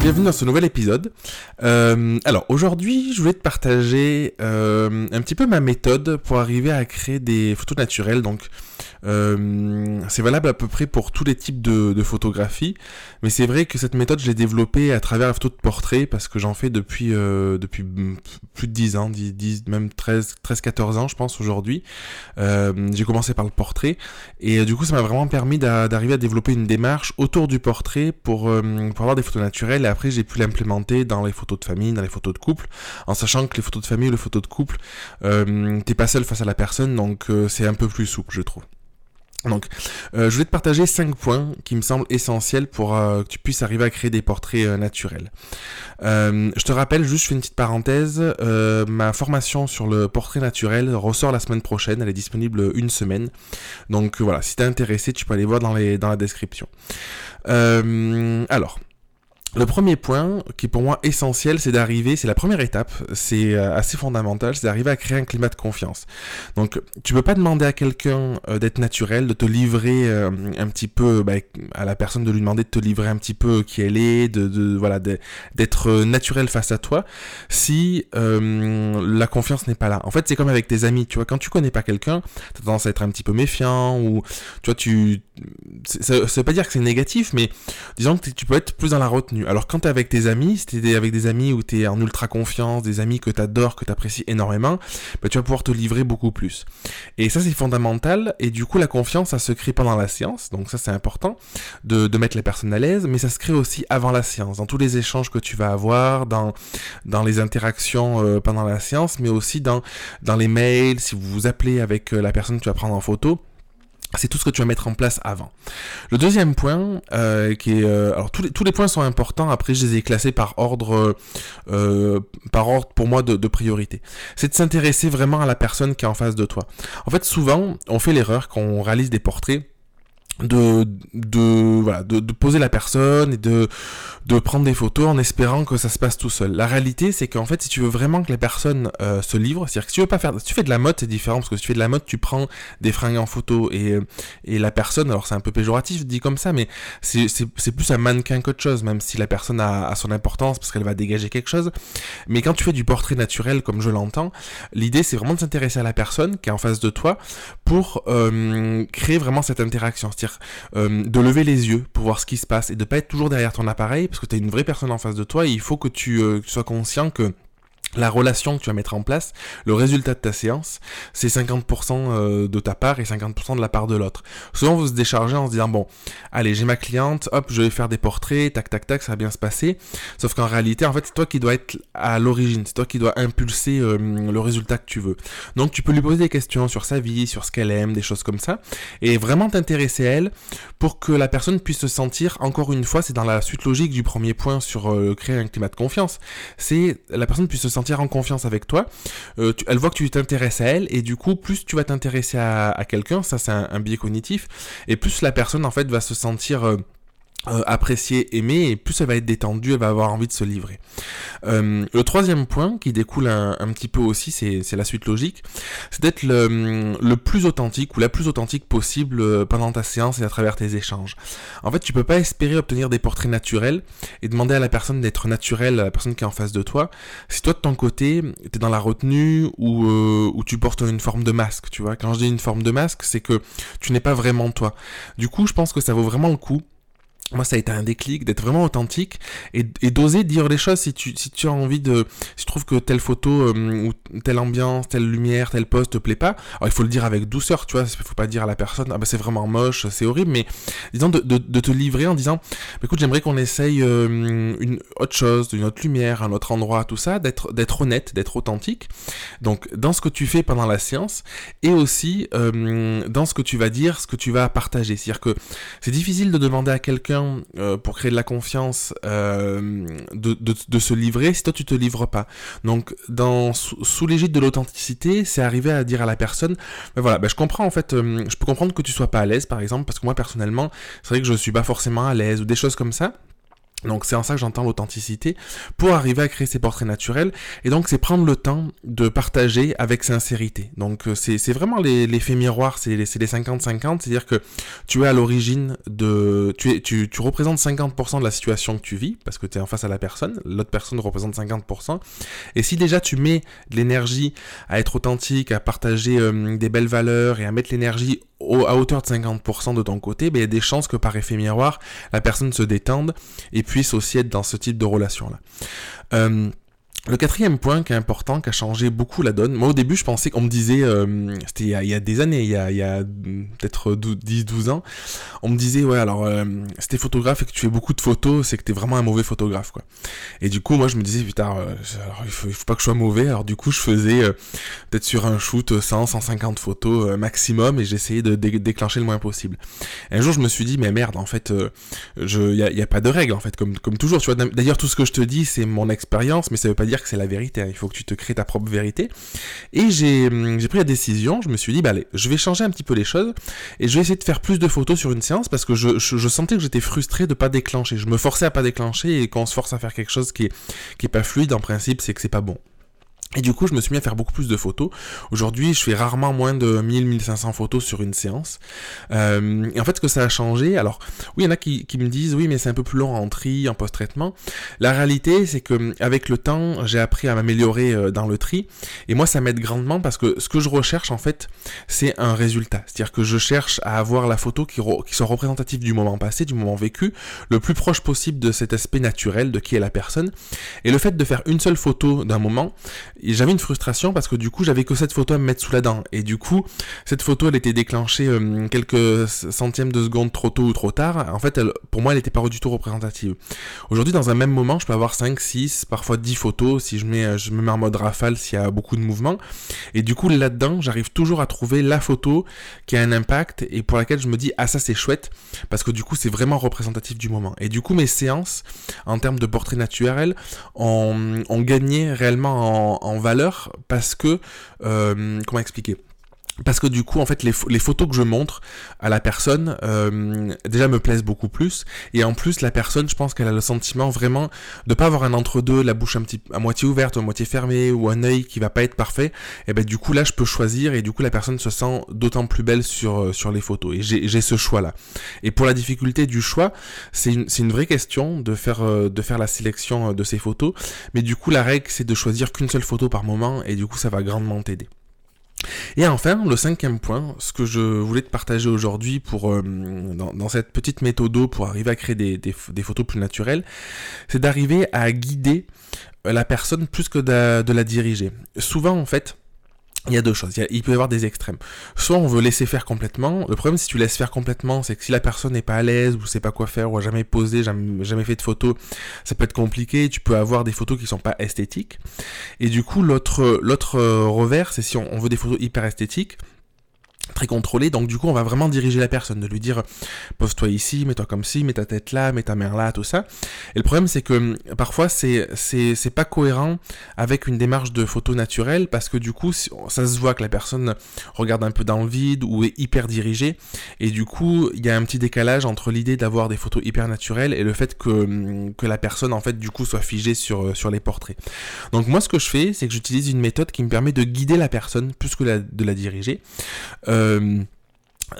Bienvenue dans ce nouvel épisode. Euh, alors aujourd'hui, je voulais te partager euh, un petit peu ma méthode pour arriver à créer des photos naturelles. Euh, c'est valable à peu près pour tous les types de, de photographie, mais c'est vrai que cette méthode, je l'ai développée à travers la photo de portrait parce que j'en fais depuis, euh, depuis plus de 10 ans, 10, 10 même 13, 13, 14 ans, je pense, aujourd'hui. Euh, j'ai commencé par le portrait et euh, du coup, ça m'a vraiment permis d'arriver à développer une démarche autour du portrait pour, euh, pour avoir des photos naturelles et après, j'ai pu l'implémenter dans les photos de famille, dans les photos de couple, en sachant que les photos de famille ou les photos de couple, t'es pas seul face à la personne, donc c'est un peu plus souple, je trouve. Donc, euh, je voulais te partager 5 points qui me semblent essentiels pour euh, que tu puisses arriver à créer des portraits euh, naturels. Je te rappelle, juste je fais une petite parenthèse, ma formation sur le portrait naturel ressort la semaine prochaine, elle est disponible une semaine. Donc voilà, si t'es intéressé, tu peux aller voir dans, les, dans la description. alors, le premier point, qui est pour moi essentiel, c'est d'arriver, c'est la première étape, c'est euh, assez fondamental, c'est d'arriver à créer un climat de confiance. Donc, tu peux pas demander à quelqu'un euh, d'être naturel, de te livrer euh, un petit peu, bah, à la personne de lui demander de te livrer un petit peu qui elle est, de, de voilà, d'être naturel face à toi, si la confiance n'est pas là. En fait, c'est comme avec tes amis, tu vois, quand tu connais pas quelqu'un, t'as tendance à être un petit peu méfiant ou, tu vois, tu, ça, ça veut pas dire que c'est négatif, mais disons que tu peux être plus dans la retenue. Alors quand t'es avec tes amis, si t'es avec des amis où t'es en ultra confiance, des amis que t'adores, que t'apprécies énormément, bah, tu vas pouvoir te livrer beaucoup plus. Et ça c'est fondamental, et du coup la confiance ça se crée pendant la séance, donc ça c'est important de, de mettre les personnes à l'aise, mais ça se crée aussi avant la séance, dans tous les échanges que tu vas avoir, dans, dans les interactions euh, pendant la séance, mais aussi dans, dans les mails, si vous vous appelez avec euh, la personne que tu vas prendre en photo c'est tout ce que tu vas mettre en place avant. Le deuxième point, euh, qui est, euh, alors tous les, tous les points sont importants. Après, je les ai classés par ordre, euh, par ordre pour moi de, de priorité. C'est de s'intéresser vraiment à la personne qui est en face de toi. En fait, souvent, on fait l'erreur quand on réalise des portraits de, de, voilà, de, de, poser la personne et de, de prendre des photos en espérant que ça se passe tout seul. La réalité, c'est qu'en fait, si tu veux vraiment que les personnes euh, se livrent, c'est-à-dire que si tu veux pas faire, si tu fais de la mode, c'est différent parce que si tu fais de la mode, tu prends des fringues en photo et, et la personne, alors c'est un peu péjoratif dit comme ça, mais c'est, plus un mannequin qu'autre chose, même si la personne a, a son importance parce qu'elle va dégager quelque chose. Mais quand tu fais du portrait naturel, comme je l'entends, l'idée c'est vraiment de s'intéresser à la personne qui est en face de toi pour euh, créer vraiment cette interaction euh, de lever les yeux pour voir ce qui se passe et de pas être toujours derrière ton appareil parce que tu as une vraie personne en face de toi et il faut que tu, euh, que tu sois conscient que la relation que tu vas mettre en place, le résultat de ta séance, c'est 50% euh, de ta part et 50% de la part de l'autre. Souvent, vous se déchargez en se disant, bon, allez, j'ai ma cliente, hop, je vais faire des portraits, tac, tac, tac, ça va bien se passer. Sauf qu'en réalité, en fait, c'est toi qui dois être à l'origine, c'est toi qui dois impulser euh, le résultat que tu veux. Donc, tu peux lui poser des questions sur sa vie, sur ce qu'elle aime, des choses comme ça, et vraiment t'intéresser à elle pour que la personne puisse se sentir, encore une fois, c'est dans la suite logique du premier point sur euh, créer un climat de confiance, c'est la personne puisse se sentir en confiance avec toi, euh, elle voit que tu t'intéresses à elle, et du coup, plus tu vas t'intéresser à, quelqu'un, ça c'est un, un, biais cognitif, et plus la personne en fait va se sentir... Euh, euh, appréciée, aimée, et plus elle va être détendue, elle va avoir envie de se livrer. Euh, le troisième point, qui découle un, petit peu aussi, c'est la suite logique, c'est d'être le, le, plus authentique ou la plus authentique possible euh, pendant ta séance et à travers tes échanges. En fait, tu peux pas espérer obtenir des portraits naturels et demander à la personne d'être naturelle, à la personne qui est en face de toi, si toi de ton côté, t'es dans la retenue ou, euh, ou tu portes une forme de masque, tu vois. Quand je dis une forme de masque, c'est que tu n'es pas vraiment toi. Du coup, je pense que ça vaut vraiment le coup moi ça a été un déclic d'être vraiment authentique et, d'oser dire les choses si tu si tu as envie de si tu trouves que telle photo euh, ou telle ambiance telle lumière tel poste te plaît pas alors il faut le dire avec douceur tu vois il faut pas dire à la personne ah bah c'est vraiment moche c'est horrible mais disons de, de, de, te livrer en disant bah, écoute j'aimerais qu'on essaye euh, une autre chose une autre lumière un autre endroit tout ça d'être d'être honnête d'être authentique. Donc dans ce que tu fais pendant la séance et aussi euh, dans ce que tu vas dire ce que tu vas partager. C'est à dire que c'est difficile de demander à quelqu'un euh, pour créer de la confiance euh, de, se livrer si toi tu te livres pas. Donc dans sous, sous l'égide de l'authenticité, c'est arriver à dire à la personne, ben voilà, ben je comprends en fait, euh, je peux comprendre que tu sois pas à l'aise par exemple parce que moi personnellement, c'est vrai que je suis pas forcément à l'aise ou des choses comme ça. Donc c'est en ça que j'entends l'authenticité pour arriver à créer ces portraits naturels. Et donc c'est prendre le temps de partager avec sincérité. Donc euh, c'est vraiment l'effet miroir, c'est les 50-50, c'est-à-dire que tu es à l'origine de... Tu, es, représentes 50% de la situation que tu vis, parce que tu es en face à la personne, l'autre personne représente 50%. Et si déjà tu mets de l'énergie à être authentique, à partager euh, des belles valeurs et à mettre l'énergie à hauteur de 50% de ton côté, ben, il y a des chances que par effet miroir, la personne se détende et puisse aussi être dans ce type de relation-là. Euh, le quatrième point qui est important, qui a changé beaucoup la donne, moi au début je pensais qu'on me disait, euh, c'était il, y a des années, il y a, il a peut-être 10-12 ans, on me disait, ouais alors euh, si t'es photographe et que tu fais beaucoup de photos, c'est que t'es vraiment un mauvais photographe quoi. Et du coup moi je me disais, putain, euh, il, faut, il faut pas que je sois mauvais, alors du coup je faisais euh, peut-être sur un shoot 100, 150 photos maximum et j'essayais de déclencher le moins possible. Un jour je me suis dit, mais merde, en fait, il n'y a, y a, pas de règle en fait, comme, comme toujours, tu vois, d'ailleurs tout ce que je te dis c'est mon expérience, mais ça veut pas dire que c'est la vérité, hein. il faut que tu te crées ta propre vérité. Et hum, j'ai pris la décision, je me suis dit, bah allez, je vais changer un petit peu les choses, et je vais essayer de faire plus de photos sur une séance, parce que je, je, sentais que j'étais frustré de pas déclencher. Je me forçais à pas déclencher, et quand on se force à faire quelque chose qui est, qui est pas fluide, en principe, c'est que c'est pas bon. Et du coup, je me suis mis à faire beaucoup plus de photos. Aujourd'hui, je fais rarement moins de 1000-1500 photos sur une séance. Euh, et en fait, ce que ça a changé, alors, oui, il y en a qui, me disent, oui, mais c'est un peu plus long en tri, en post-traitement. La réalité, c'est que avec le temps, j'ai appris à m'améliorer euh, dans le tri. Et moi, ça m'aide grandement parce que ce que je recherche, en fait, c'est un résultat. C'est-à-dire que je cherche à avoir la photo qui, qui soit représentative du moment passé, du moment vécu, le plus proche possible de cet aspect naturel de qui est la personne. Et le fait de faire une seule photo d'un moment, j'avais une frustration parce que du coup j'avais que cette photo à me mettre sous la dent. Et du coup cette photo elle était déclenchée euh, quelques centièmes de seconde trop tôt ou trop tard. En fait pour moi elle n'était pas du tout représentative. Aujourd'hui dans un même moment je peux avoir 5, 6, parfois 10 photos si je, mets, je me mets en mode rafale s'il y a beaucoup de mouvements. Et du coup là-dedans j'arrive toujours à trouver la photo qui a un impact et pour laquelle je me dis ah ça c'est chouette parce que du coup c'est vraiment représentatif du moment. Et du coup mes séances en termes de portrait naturel ont, gagné réellement en, en valeur parce que, euh, comment expliquer? Parce que du coup, en fait, les, photos que je montre à la personne, euh, déjà me plaisent beaucoup plus. Et en plus, la personne, je pense qu'elle a le sentiment vraiment de pas avoir un entre-deux, la bouche un petit, à moitié ouverte, à moitié fermée, ou un œil qui va pas être parfait. Et ben du coup, là, je peux choisir, et du coup, la personne se sent d'autant plus belle sur, euh, sur les photos. Et j'ai ce choix-là. Et pour la difficulté du choix, c'est une, une vraie question de faire, euh, de faire la sélection de ces photos. Mais du coup, la règle, c'est de choisir qu'une seule photo par moment, et du coup, ça va grandement t'aider. Et enfin, le cinquième point, ce que je voulais te partager aujourd'hui pour euh, dans, cette petite méthode pour arriver à créer des, des photos plus naturelles, c'est d'arriver à guider la personne plus que de la diriger. Souvent, en fait, il y a deux choses. Il, peut y avoir des extrêmes. Soit on veut laisser faire complètement. Le problème, si tu laisses faire complètement, c'est que si la personne n'est pas à l'aise ou sait pas quoi faire ou a jamais posé, jamais, jamais fait de photos, ça peut être compliqué. Tu peux avoir des photos qui sont pas esthétiques. Et du coup, l'autre, l'autre revers, c'est si on veut des photos hyper esthétiques très contrôlé, donc du coup on va vraiment diriger la personne, de lui dire pose-toi ici, mets-toi comme ci, mets ta tête là, mets ta main là, tout ça. Et le problème c'est que hum, parfois c'est c'est pas cohérent avec une démarche de photo naturelle parce que du coup ça se voit que la personne regarde un peu dans le vide ou est hyper dirigée et du coup il y a un petit décalage entre l'idée d'avoir des photos hyper naturelles et le fait que hum, que la personne en fait du coup soit figée sur sur les portraits. Donc moi ce que je fais c'est que j'utilise une méthode qui me permet de guider la personne plus que de la diriger. Euh,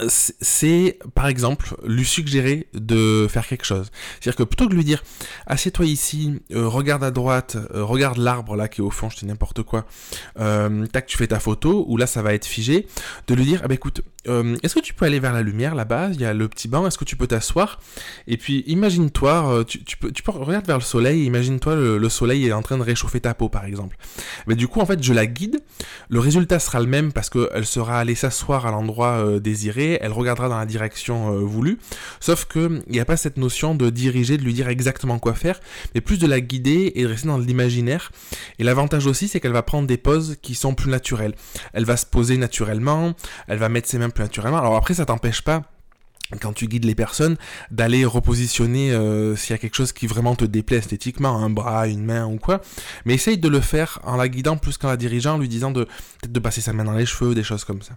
c'est par exemple lui suggérer de faire quelque chose. C'est-à-dire que plutôt que de lui dire assieds-toi ici, euh, regarde à droite, euh, regarde l'arbre là qui est au fond, je dis n'importe quoi, tac tu fais ta photo, ou là ça va être figé, de lui dire ah bah écoute, euh, est-ce que tu peux aller vers la lumière là-bas Il y a le petit banc, est-ce que tu peux t'asseoir? Et puis imagine-toi, euh, tu, peux, tu peux regarder vers le soleil, imagine-toi le, soleil est en train de réchauffer ta peau par exemple. Mais du coup en fait je la guide, le résultat sera le même parce qu'elle sera allée s'asseoir à l'endroit euh, désiré, elle regardera dans la direction voulue, sauf que il n'y a pas cette notion de diriger, de lui dire exactement quoi faire, mais plus de la guider et de rester dans l'imaginaire. Et l'avantage aussi c'est qu'elle va prendre des poses qui sont plus naturelles. Elle va se poser naturellement, elle va mettre ses mains naturellement. Alors après, ça t'empêche pas quand tu guides les personnes, d'aller repositionner euh, s'il y a quelque chose qui vraiment te déplaît esthétiquement, un bras, une main ou quoi. Mais essaye de le faire en la guidant plus qu'en la dirigeant, en lui disant de peut-être de passer sa main dans les cheveux, des choses comme ça.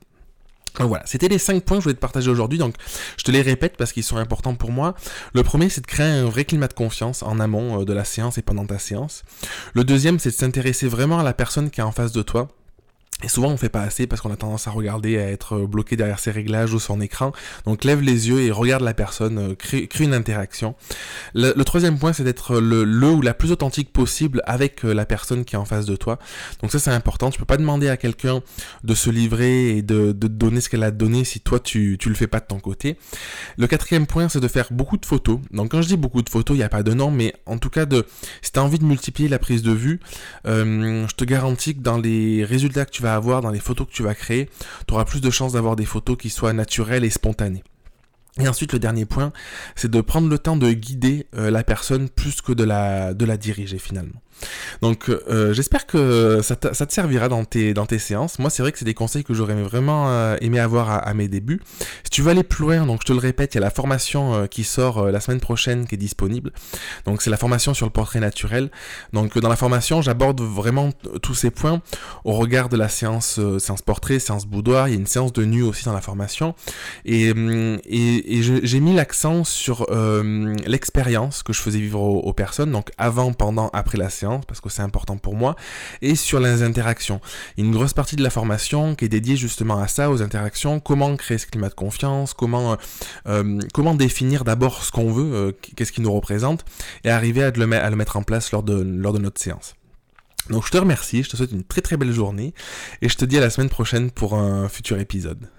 voilà, c'était les 5 points que je voulais te partager aujourd'hui, donc je te les répète parce qu'ils sont importants pour moi. Le premier, c'est de créer un vrai climat de confiance en amont euh, de la séance et pendant ta séance. Le deuxième, c'est de s'intéresser vraiment à la personne qui est en face de toi et souvent on fait pas assez parce qu'on a tendance à regarder, à être bloqué derrière ses réglages ou son écran. Donc lève les yeux et regarde la personne, euh, crée, une interaction. Le, troisième point c'est d'être le, le, ou la plus authentique possible avec euh, la personne qui est en face de toi. Donc ça c'est important. Tu peux pas demander à quelqu'un de se livrer et de, donner ce qu'elle a donné si toi tu, tu le fais pas de ton côté. Le quatrième point c'est de faire beaucoup de photos. Donc quand je dis beaucoup de photos, il n'y a pas de nom, mais en tout cas de si tu as envie de multiplier la prise de vue, euh, je te garantis que dans les résultats que tu vas avoir dans les photos que tu vas créer, tu auras plus de chances d'avoir des photos qui soient naturelles et spontanées. Et ensuite, le dernier point, c'est de prendre le temps de guider euh, la personne plus que de la, de la diriger finalement. Donc euh, j'espère que ça, te servira dans tes, dans tes séances. Moi c'est vrai que c'est des conseils que j'aurais vraiment euh, aimé avoir à, mes débuts. Si tu veux aller plus loin, donc je te le répète, il y a la formation euh, qui sort la semaine prochaine qui est disponible. Donc c'est la formation sur le portrait naturel. Donc dans la formation j'aborde vraiment tous ces points au regard de la séance, séance portrait, séance boudoir. Il y a une séance de nu aussi dans la formation. Et, hum, et, j'ai mis l'accent sur l'expérience que je faisais vivre aux personnes, donc avant, pendant, après la séance parce que c'est important pour moi, et sur les interactions. Une grosse partie de la formation qui est dédiée justement à ça, aux interactions, comment créer ce climat de confiance, comment, euh, euh, comment définir d'abord ce qu'on veut, euh, qu'est-ce qui nous représente, et arriver à le, à le mettre en place lors de, lors de notre séance. Donc je te remercie, je te souhaite une très très belle journée, et je te dis à la semaine prochaine pour un futur épisode.